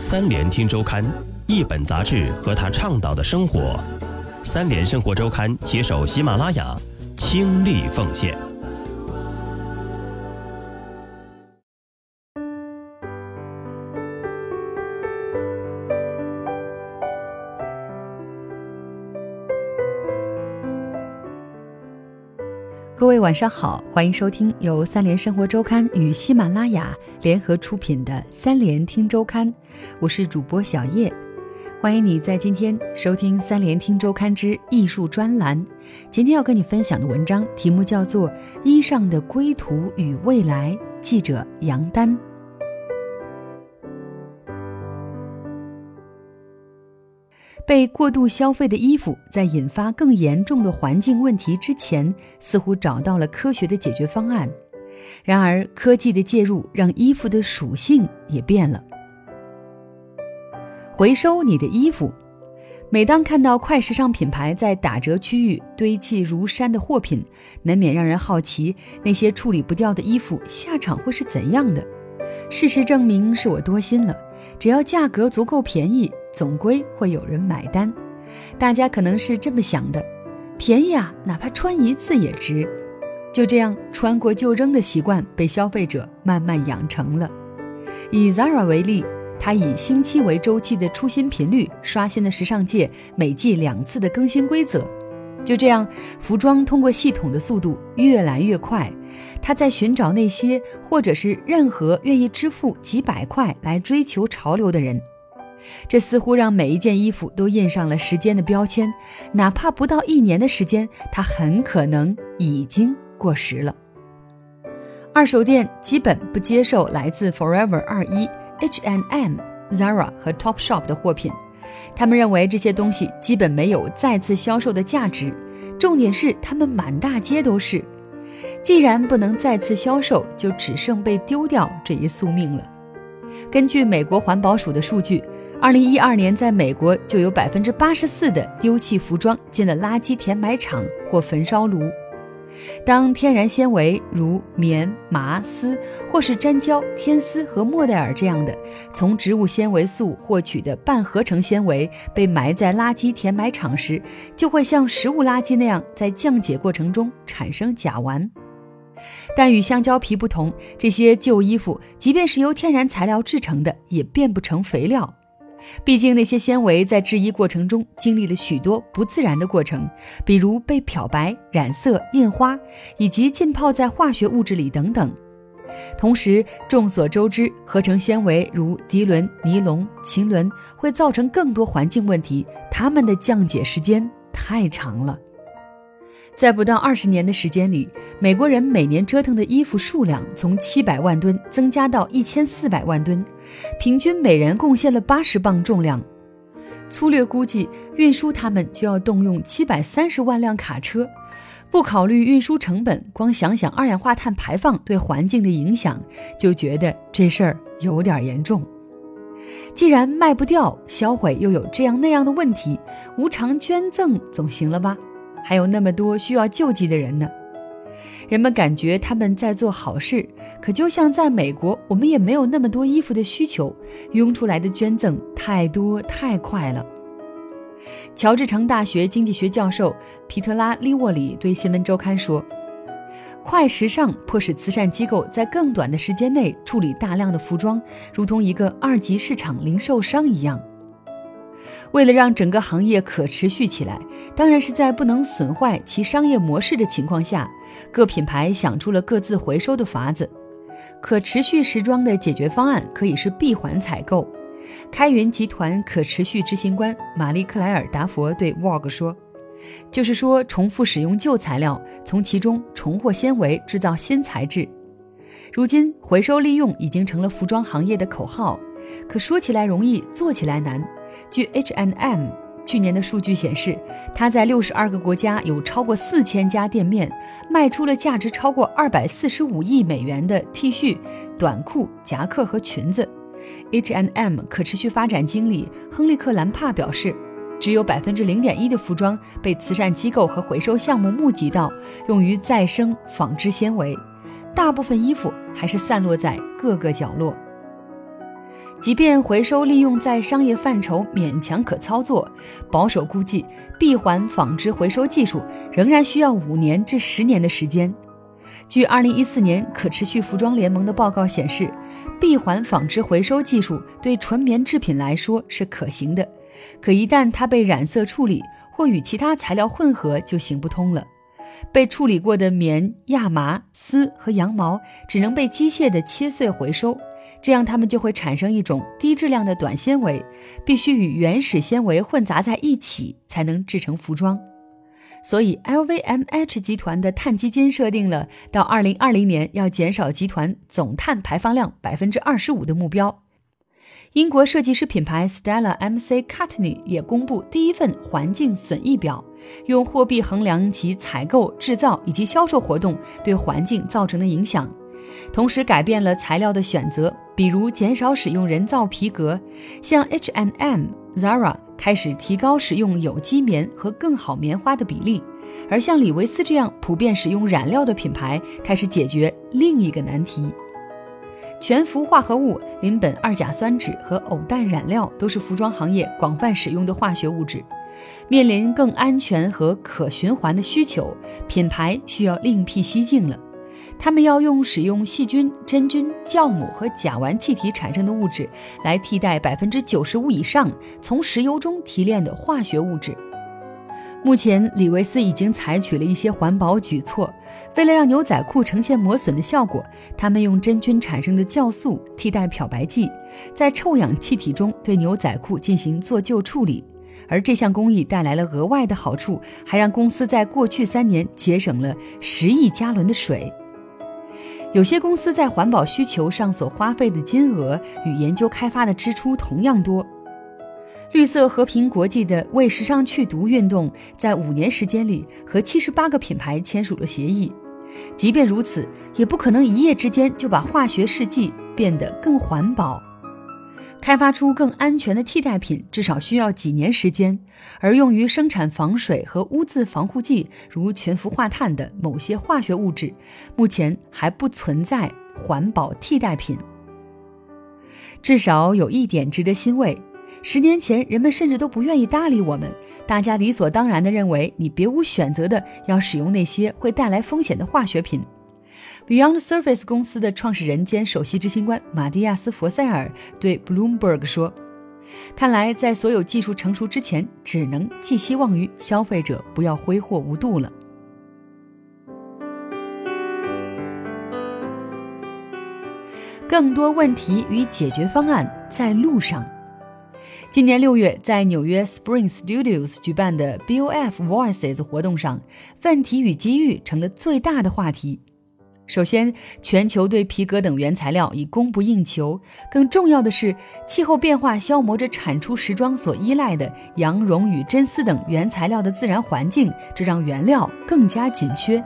三联听周刊，一本杂志和他倡导的生活。三联生活周刊携手喜马拉雅，倾力奉献。晚上好，欢迎收听由三联生活周刊与喜马拉雅联合出品的《三联听周刊》，我是主播小叶，欢迎你在今天收听《三联听周刊之艺术专栏》。今天要跟你分享的文章题目叫做《衣裳的归途与未来》，记者杨丹。被过度消费的衣服，在引发更严重的环境问题之前，似乎找到了科学的解决方案。然而，科技的介入让衣服的属性也变了。回收你的衣服。每当看到快时尚品牌在打折区域堆砌如山的货品，难免让人好奇那些处理不掉的衣服下场会是怎样的。事实证明是我多心了，只要价格足够便宜。总归会有人买单，大家可能是这么想的：便宜啊，哪怕穿一次也值。就这样，穿过就扔的习惯被消费者慢慢养成了。以 Zara 为例，它以星期为周期的出新频率，刷新了时尚界每季两次的更新规则。就这样，服装通过系统的速度越来越快，它在寻找那些或者是任何愿意支付几百块来追求潮流的人。这似乎让每一件衣服都印上了时间的标签，哪怕不到一年的时间，它很可能已经过时了。二手店基本不接受来自 Forever 二一、H&M、Zara 和 Topshop 的货品，他们认为这些东西基本没有再次销售的价值。重点是，他们满大街都是。既然不能再次销售，就只剩被丢掉这一宿命了。根据美国环保署的数据。二零一二年，在美国就有百分之八十四的丢弃服装进了垃圾填埋场或焚烧炉。当天然纤维如棉、麻、丝，或是粘胶、天丝和莫代尔这样的从植物纤维素获取的半合成纤维被埋在垃圾填埋场时，就会像食物垃圾那样在降解过程中产生甲烷。但与香蕉皮不同，这些旧衣服即便是由天然材料制成的，也变不成肥料。毕竟那些纤维在制衣过程中经历了许多不自然的过程，比如被漂白、染色、印花，以及浸泡在化学物质里等等。同时，众所周知，合成纤维如涤纶、尼龙、腈纶会造成更多环境问题，它们的降解时间太长了。在不到二十年的时间里，美国人每年折腾的衣服数量从七百万吨增加到一千四百万吨，平均每人贡献了八十磅重量。粗略估计，运输他们就要动用七百三十万辆卡车。不考虑运输成本，光想想二氧化碳排放对环境的影响，就觉得这事儿有点严重。既然卖不掉，销毁又有这样那样的问题，无偿捐赠总行了吧？还有那么多需要救济的人呢，人们感觉他们在做好事，可就像在美国，我们也没有那么多衣服的需求，涌出来的捐赠太多太快了。乔治城大学经济学教授皮特拉利沃里对新闻周刊说：“快时尚迫使慈善机构在更短的时间内处理大量的服装，如同一个二级市场零售商一样。”为了让整个行业可持续起来，当然是在不能损坏其商业模式的情况下，各品牌想出了各自回收的法子。可持续时装的解决方案可以是闭环采购。开云集团可持续执行官玛丽克莱尔达佛对 Vogue 说：“就是说，重复使用旧材料，从其中重获纤维，制造新材质。如今，回收利用已经成了服装行业的口号，可说起来容易，做起来难。”据 H&M 去年的数据显示，它在六十二个国家有超过四千家店面，卖出了价值超过二百四十五亿美元的 T 恤、短裤、夹克和裙子。H&M 可持续发展经理亨利克兰帕表示，只有百分之零点一的服装被慈善机构和回收项目募集到，用于再生纺织纤维，大部分衣服还是散落在各个角落。即便回收利用在商业范畴勉强可操作，保守估计，闭环纺织回收技术仍然需要五年至十年的时间。据2014年可持续服装联盟的报告显示，闭环纺织回收技术对纯棉制品来说是可行的，可一旦它被染色处理或与其他材料混合，就行不通了。被处理过的棉、亚麻、丝和羊毛只能被机械的切碎回收，这样它们就会产生一种低质量的短纤维，必须与原始纤维混杂在一起才能制成服装。所以，LVMH 集团的碳基金设定了到2020年要减少集团总碳排放量25%的目标。英国设计师品牌 Stella McCartney 也公布第一份环境损益表，用货币衡量其采购、制造以及销售活动对环境造成的影响，同时改变了材料的选择，比如减少使用人造皮革，像 H&M、Zara。开始提高使用有机棉和更好棉花的比例，而像李维斯这样普遍使用染料的品牌开始解决另一个难题。全氟化合物、邻苯二甲酸酯和偶氮染料都是服装行业广泛使用的化学物质。面临更安全和可循环的需求，品牌需要另辟蹊径了。他们要用使用细菌、真菌、酵母和甲烷气体产生的物质来替代百分之九十五以上从石油中提炼的化学物质。目前，李维斯已经采取了一些环保举措。为了让牛仔裤呈现磨损的效果，他们用真菌产生的酵素替代漂白剂，在臭氧气体中对牛仔裤进行做旧处理。而这项工艺带来了额外的好处，还让公司在过去三年节省了十亿加仑的水。有些公司在环保需求上所花费的金额与研究开发的支出同样多。绿色和平国际的为时尚去毒运动在五年时间里和七十八个品牌签署了协议。即便如此，也不可能一夜之间就把化学试剂变得更环保。开发出更安全的替代品，至少需要几年时间。而用于生产防水和污渍防护剂，如全氟化碳的某些化学物质，目前还不存在环保替代品。至少有一点值得欣慰：十年前，人们甚至都不愿意搭理我们，大家理所当然地认为你别无选择的要使用那些会带来风险的化学品。Beyond Surface 公司的创始人兼首席执行官马蒂亚斯·佛塞尔对 Bloomberg 说：“看来，在所有技术成熟之前，只能寄希望于消费者不要挥霍无度了。”更多问题与解决方案在路上。今年六月，在纽约 Spring Studios 举办的 BOF Voices 活动上，问题与机遇成了最大的话题。首先，全球对皮革等原材料已供不应求。更重要的是，气候变化消磨着产出时装所依赖的羊绒与真丝等原材料的自然环境，这让原料更加紧缺。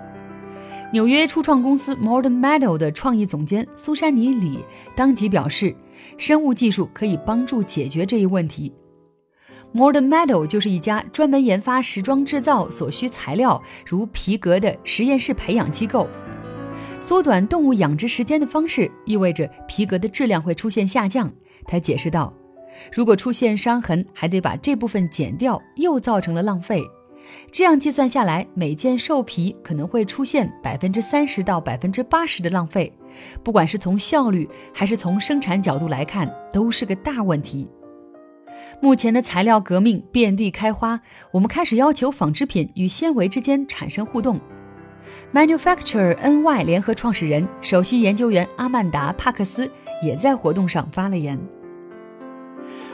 纽约初创公司 Modern Metal 的创意总监苏珊妮·李当即表示，生物技术可以帮助解决这一问题。Modern Metal 就是一家专门研发时装制造所需材料，如皮革的实验室培养机构。缩短动物养殖时间的方式意味着皮革的质量会出现下降，他解释道：“如果出现伤痕，还得把这部分剪掉，又造成了浪费。这样计算下来，每件兽皮可能会出现百分之三十到百分之八十的浪费。不管是从效率还是从生产角度来看，都是个大问题。目前的材料革命遍地开花，我们开始要求纺织品与纤维之间产生互动。” Manufacture NY 联合创始人、首席研究员阿曼达·帕克斯也在活动上发了言。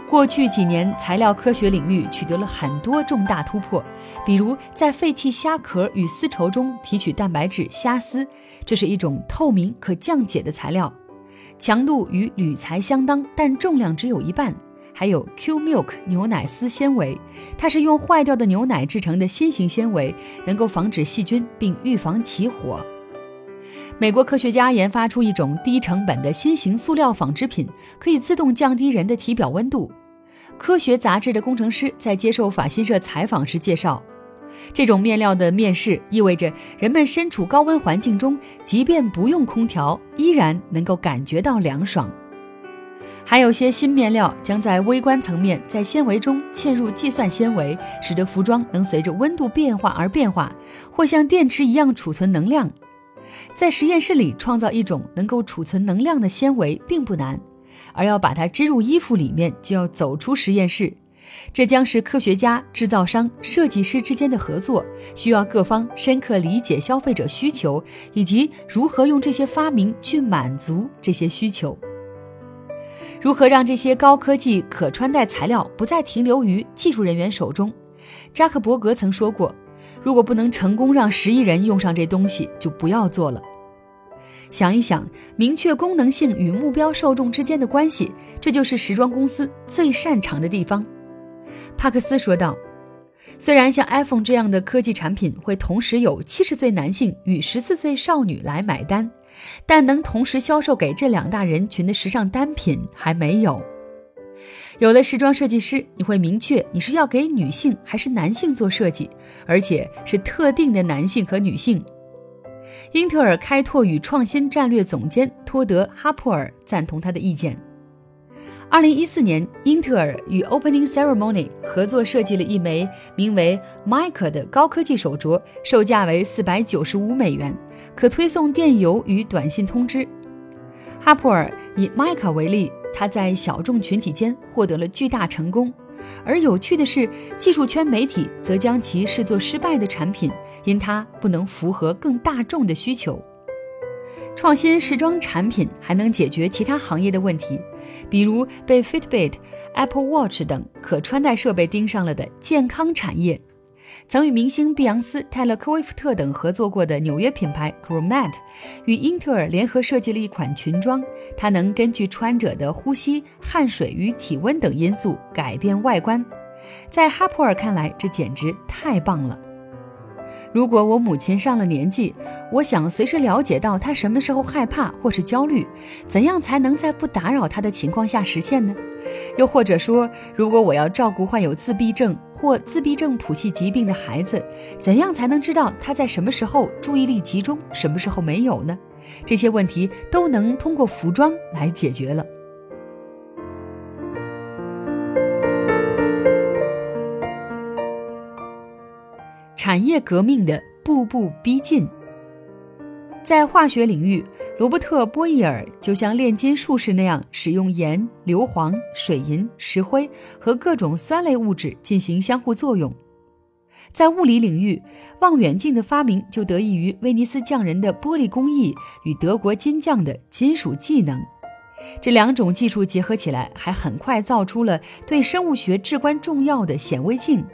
过去几年，材料科学领域取得了很多重大突破，比如在废弃虾壳与丝绸中提取蛋白质虾丝，这是一种透明可降解的材料，强度与铝材相当，但重量只有一半。还有 Q Milk 牛奶丝纤维，它是用坏掉的牛奶制成的新型纤维，能够防止细菌并预防起火。美国科学家研发出一种低成本的新型塑料纺织品，可以自动降低人的体表温度。科学杂志的工程师在接受法新社采访时介绍，这种面料的面世意味着人们身处高温环境中，即便不用空调，依然能够感觉到凉爽。还有些新面料将在微观层面在纤维中嵌入计算纤维，使得服装能随着温度变化而变化，或像电池一样储存能量。在实验室里创造一种能够储存能量的纤维并不难，而要把它织入衣服里面，就要走出实验室。这将是科学家、制造商、设计师之间的合作，需要各方深刻理解消费者需求，以及如何用这些发明去满足这些需求。如何让这些高科技可穿戴材料不再停留于技术人员手中？扎克伯格曾说过：“如果不能成功让十亿人用上这东西，就不要做了。”想一想，明确功能性与目标受众之间的关系，这就是时装公司最擅长的地方。帕克斯说道：“虽然像 iPhone 这样的科技产品会同时有七十岁男性与十四岁少女来买单。”但能同时销售给这两大人群的时尚单品还没有。有了时装设计师，你会明确你是要给女性还是男性做设计，而且是特定的男性和女性。英特尔开拓与创新战略总监托德·哈珀尔赞同他的意见。二零一四年，英特尔与 Opening Ceremony 合作设计了一枚名为 Mica 的高科技手镯，售价为四百九十五美元。可推送电邮与短信通知。哈珀尔以麦卡为例，它在小众群体间获得了巨大成功。而有趣的是，技术圈媒体则将其视作失败的产品，因它不能符合更大众的需求。创新时装产品还能解决其他行业的问题，比如被 Fitbit、Apple Watch 等可穿戴设备盯上了的健康产业。曾与明星碧昂斯、泰勒·科威夫特等合作过的纽约品牌 Chromat，与英特尔联合设计了一款裙装，它能根据穿者的呼吸、汗水与体温等因素改变外观。在哈珀尔看来，这简直太棒了。如果我母亲上了年纪，我想随时了解到她什么时候害怕或是焦虑，怎样才能在不打扰她的情况下实现呢？又或者说，如果我要照顾患有自闭症或自闭症谱系疾病的孩子，怎样才能知道他在什么时候注意力集中，什么时候没有呢？这些问题都能通过服装来解决了。产业革命的步步逼近。在化学领域，罗伯特·波义尔就像炼金术士那样，使用盐、硫磺、水银、石灰和各种酸类物质进行相互作用。在物理领域，望远镜的发明就得益于威尼斯匠人的玻璃工艺与德国金匠的金属技能。这两种技术结合起来，还很快造出了对生物学至关重要的显微镜。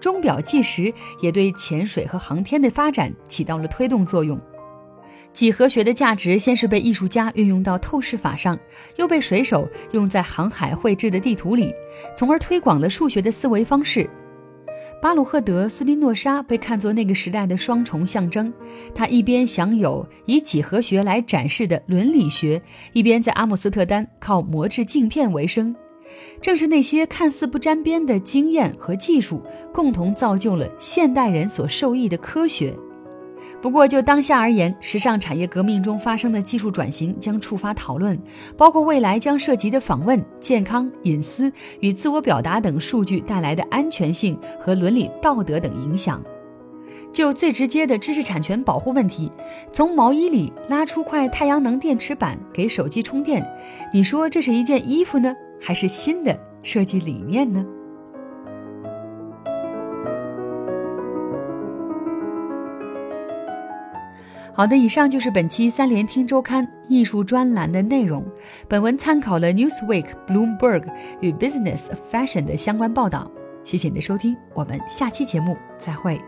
钟表计时也对潜水和航天的发展起到了推动作用。几何学的价值先是被艺术家运用到透视法上，又被水手用在航海绘制的地图里，从而推广了数学的思维方式。巴鲁赫德斯宾诺莎被看作那个时代的双重象征，他一边享有以几何学来展示的伦理学，一边在阿姆斯特丹靠磨制镜片为生。正是那些看似不沾边的经验和技术，共同造就了现代人所受益的科学。不过，就当下而言，时尚产业革命中发生的技术转型将触发讨论，包括未来将涉及的访问、健康、隐私与自我表达等数据带来的安全性和伦理道德等影响。就最直接的知识产权保护问题，从毛衣里拉出块太阳能电池板给手机充电，你说这是一件衣服呢，还是新的设计理念呢？好的，以上就是本期三联听周刊艺术专栏的内容。本文参考了 Newsweek、Bloomberg 与 Business Fashion 的相关报道。谢谢你的收听，我们下期节目再会。